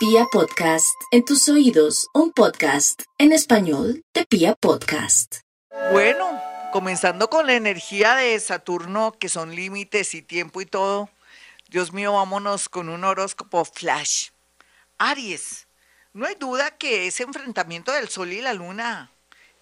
Pia Podcast, en tus oídos, un podcast en español de Pia Podcast. Bueno, comenzando con la energía de Saturno, que son límites y tiempo y todo. Dios mío, vámonos con un horóscopo flash. Aries, no hay duda que ese enfrentamiento del Sol y la Luna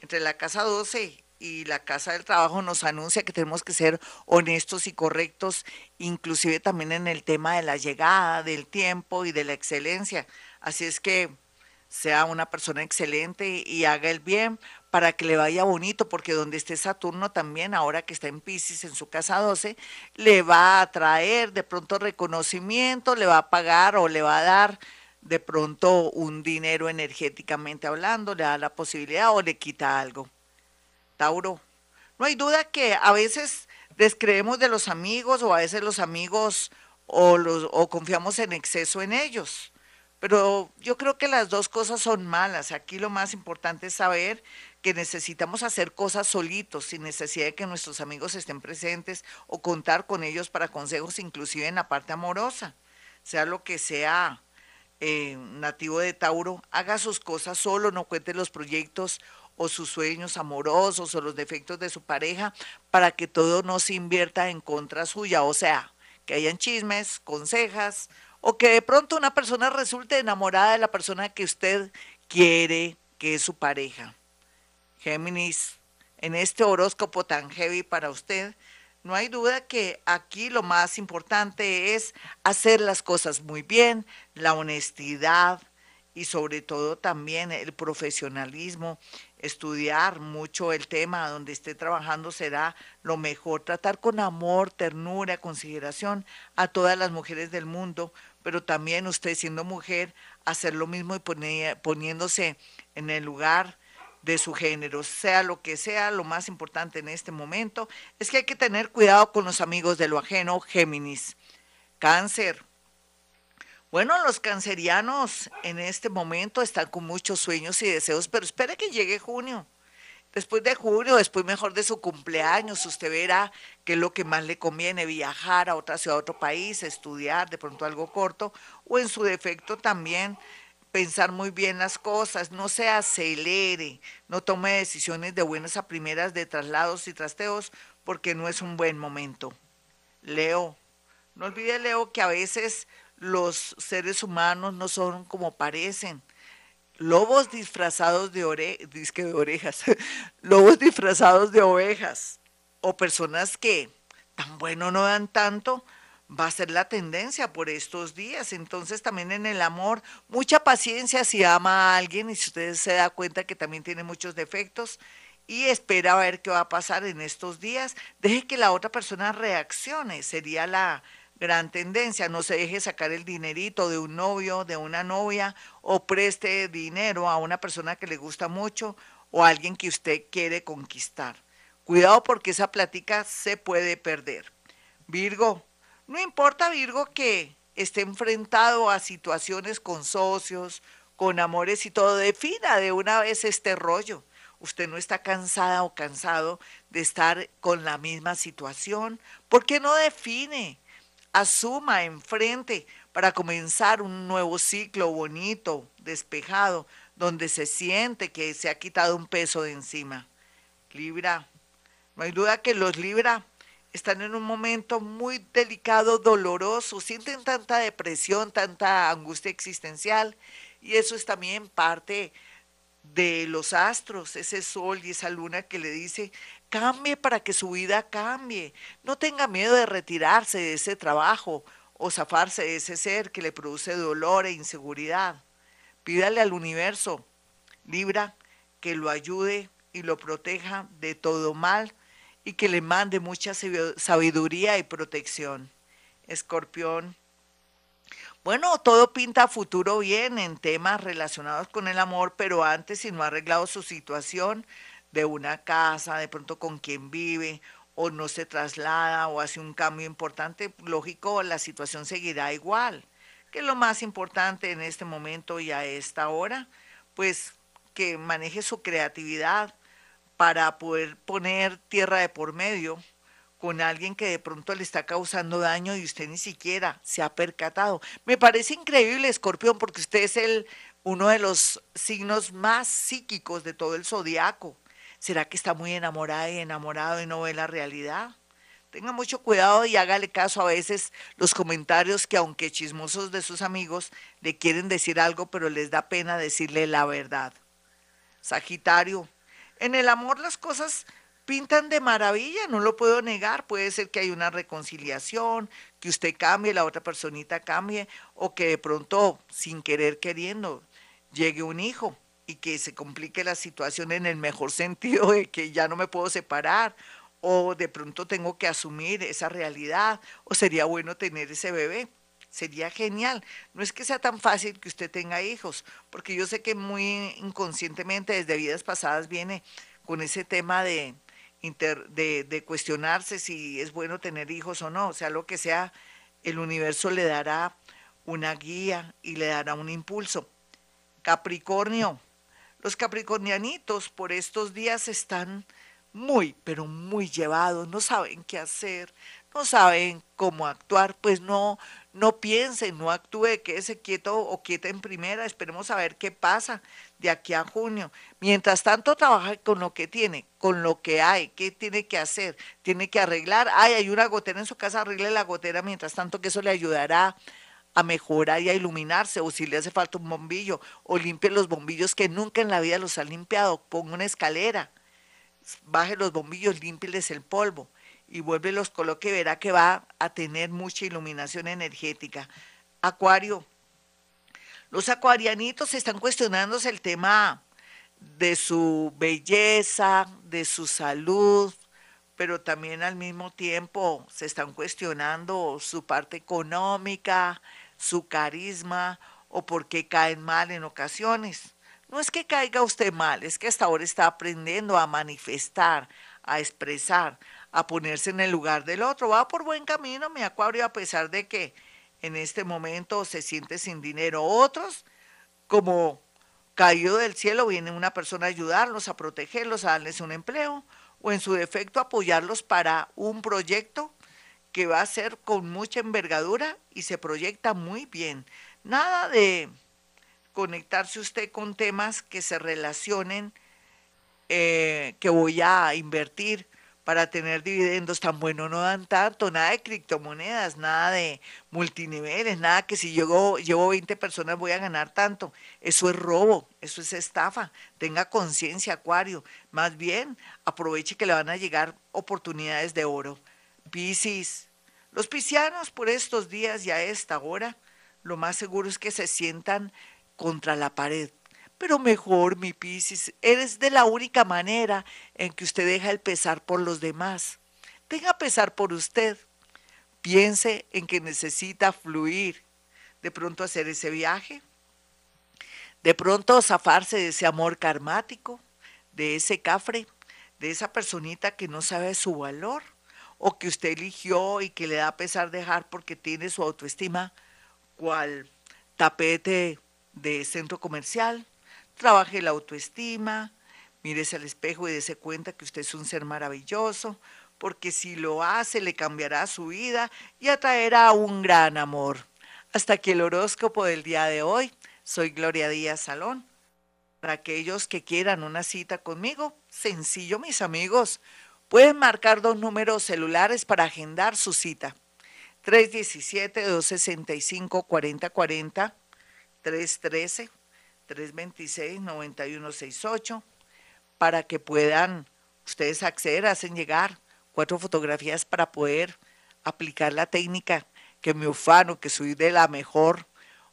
entre la casa 12 y la Casa del Trabajo nos anuncia que tenemos que ser honestos y correctos, inclusive también en el tema de la llegada, del tiempo y de la excelencia. Así es que sea una persona excelente y haga el bien para que le vaya bonito, porque donde esté Saturno también, ahora que está en Pisces en su casa 12, le va a traer de pronto reconocimiento, le va a pagar o le va a dar de pronto un dinero energéticamente hablando, le da la posibilidad o le quita algo. Tauro. No hay duda que a veces descreemos de los amigos o a veces los amigos o, los, o confiamos en exceso en ellos. Pero yo creo que las dos cosas son malas. Aquí lo más importante es saber que necesitamos hacer cosas solitos, sin necesidad de que nuestros amigos estén presentes o contar con ellos para consejos, inclusive en la parte amorosa. Sea lo que sea eh, nativo de Tauro, haga sus cosas solo, no cuente los proyectos o sus sueños amorosos o los defectos de su pareja para que todo no se invierta en contra suya, o sea, que hayan chismes, consejas o que de pronto una persona resulte enamorada de la persona que usted quiere que es su pareja. Géminis, en este horóscopo tan heavy para usted, no hay duda que aquí lo más importante es hacer las cosas muy bien, la honestidad y sobre todo también el profesionalismo estudiar mucho el tema donde esté trabajando será lo mejor. Tratar con amor, ternura, consideración a todas las mujeres del mundo, pero también usted siendo mujer, hacer lo mismo y poniéndose en el lugar de su género, sea lo que sea, lo más importante en este momento es que hay que tener cuidado con los amigos de lo ajeno, Géminis. Cáncer, bueno, los cancerianos en este momento están con muchos sueños y deseos, pero espere que llegue junio. Después de junio, después mejor de su cumpleaños, usted verá qué es lo que más le conviene, viajar a otra ciudad, a otro país, estudiar, de pronto algo corto, o en su defecto también pensar muy bien las cosas, no se acelere, no tome decisiones de buenas a primeras de traslados y trasteos, porque no es un buen momento. Leo, no olvide, Leo, que a veces los seres humanos no son como parecen. Lobos disfrazados de, ore de orejas, lobos disfrazados de ovejas, o personas que tan bueno no dan tanto, va a ser la tendencia por estos días. Entonces también en el amor, mucha paciencia si ama a alguien y si usted se da cuenta que también tiene muchos defectos y espera a ver qué va a pasar en estos días, deje que la otra persona reaccione, sería la, gran tendencia. No se deje sacar el dinerito de un novio, de una novia, o preste dinero a una persona que le gusta mucho o a alguien que usted quiere conquistar. Cuidado porque esa plática se puede perder. Virgo, no importa Virgo que esté enfrentado a situaciones con socios, con amores y todo, defina de una vez este rollo. Usted no está cansada o cansado de estar con la misma situación. ¿Por qué no define? Asuma enfrente para comenzar un nuevo ciclo bonito, despejado, donde se siente que se ha quitado un peso de encima. Libra, no hay duda que los Libra están en un momento muy delicado, doloroso, sienten tanta depresión, tanta angustia existencial y eso es también parte de los astros, ese sol y esa luna que le dice, cambie para que su vida cambie. No tenga miedo de retirarse de ese trabajo o zafarse de ese ser que le produce dolor e inseguridad. Pídale al universo, Libra, que lo ayude y lo proteja de todo mal y que le mande mucha sabiduría y protección. Escorpión, bueno, todo pinta futuro bien en temas relacionados con el amor, pero antes si no ha arreglado su situación de una casa, de pronto con quien vive, o no se traslada o hace un cambio importante, lógico, la situación seguirá igual. ¿Qué es lo más importante en este momento y a esta hora? Pues que maneje su creatividad para poder poner tierra de por medio con alguien que de pronto le está causando daño y usted ni siquiera se ha percatado. Me parece increíble, Escorpión, porque usted es el, uno de los signos más psíquicos de todo el zodiaco. ¿Será que está muy enamorada y enamorado y no ve la realidad? Tenga mucho cuidado y hágale caso a veces los comentarios que aunque chismosos de sus amigos le quieren decir algo, pero les da pena decirle la verdad. Sagitario, en el amor las cosas pintan de maravilla, no lo puedo negar. Puede ser que hay una reconciliación, que usted cambie, la otra personita cambie, o que de pronto, sin querer queriendo, llegue un hijo y que se complique la situación en el mejor sentido de que ya no me puedo separar, o de pronto tengo que asumir esa realidad, o sería bueno tener ese bebé. Sería genial. No es que sea tan fácil que usted tenga hijos, porque yo sé que muy inconscientemente desde vidas pasadas viene con ese tema de, de, cuestionarse si es bueno tener hijos o no, o sea, lo que sea, el universo le dará una guía y le dará un impulso. Capricornio, los capricornianitos por estos días están muy, pero muy llevados, no saben qué hacer, no saben cómo actuar, pues no, no piense, no actúe, quédese quieto o quieta en primera, esperemos a ver qué pasa de aquí a junio. Mientras tanto, trabaja con lo que tiene, con lo que hay, qué tiene que hacer, tiene que arreglar, ay, hay una gotera en su casa, arregle la gotera, mientras tanto que eso le ayudará a mejorar y a iluminarse, o si le hace falta un bombillo, o limpie los bombillos que nunca en la vida los ha limpiado, ponga una escalera, baje los bombillos, límpieles el polvo y vuelve los coloque, verá que va a tener mucha iluminación energética. Acuario, los acuarianitos están cuestionándose el tema de su belleza, de su salud, pero también al mismo tiempo se están cuestionando su parte económica, su carisma o por qué caen mal en ocasiones. No es que caiga usted mal, es que hasta ahora está aprendiendo a manifestar, a expresar, a ponerse en el lugar del otro. Va por buen camino, mi acuario, a pesar de que en este momento se siente sin dinero. Otros, como caído del cielo, viene una persona a ayudarlos, a protegerlos, a darles un empleo, o en su defecto apoyarlos para un proyecto que va a ser con mucha envergadura y se proyecta muy bien. Nada de conectarse usted con temas que se relacionen, eh, que voy a invertir para tener dividendos tan buenos no dan tanto, nada de criptomonedas, nada de multiniveles, nada que si yo llevo 20 personas voy a ganar tanto. Eso es robo, eso es estafa. Tenga conciencia, Acuario. Más bien, aproveche que le van a llegar oportunidades de oro. Piscis. Los piscianos por estos días y a esta hora, lo más seguro es que se sientan contra la pared pero mejor, mi Piscis, eres de la única manera en que usted deja el pesar por los demás. Tenga pesar por usted. Piense en que necesita fluir, de pronto hacer ese viaje, de pronto zafarse de ese amor karmático, de ese cafre, de esa personita que no sabe su valor o que usted eligió y que le da pesar dejar porque tiene su autoestima cual tapete de centro comercial Trabaje la autoestima, mírese al espejo y dése cuenta que usted es un ser maravilloso, porque si lo hace le cambiará su vida y atraerá un gran amor. Hasta aquí el horóscopo del día de hoy. Soy Gloria Díaz Salón. Para aquellos que quieran una cita conmigo, sencillo mis amigos, pueden marcar dos números celulares para agendar su cita. 317-265-4040, 313 326-9168 para que puedan ustedes acceder, hacen llegar cuatro fotografías para poder aplicar la técnica que me ufano, que soy de la mejor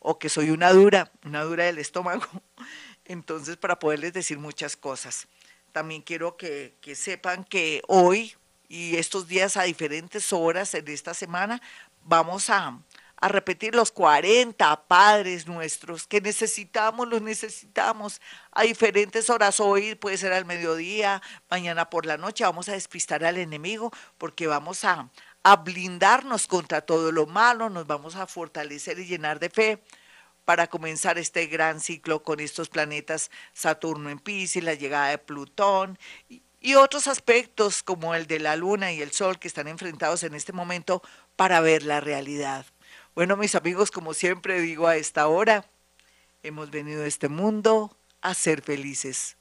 o que soy una dura, una dura del estómago. Entonces, para poderles decir muchas cosas. También quiero que, que sepan que hoy y estos días a diferentes horas en esta semana vamos a, a repetir los 40 padres nuestros que necesitamos, los necesitamos a diferentes horas. Hoy puede ser al mediodía, mañana por la noche. Vamos a despistar al enemigo porque vamos a, a blindarnos contra todo lo malo, nos vamos a fortalecer y llenar de fe para comenzar este gran ciclo con estos planetas Saturno en Pisces, la llegada de Plutón y otros aspectos como el de la luna y el sol que están enfrentados en este momento para ver la realidad. Bueno, mis amigos, como siempre digo a esta hora, hemos venido a este mundo a ser felices.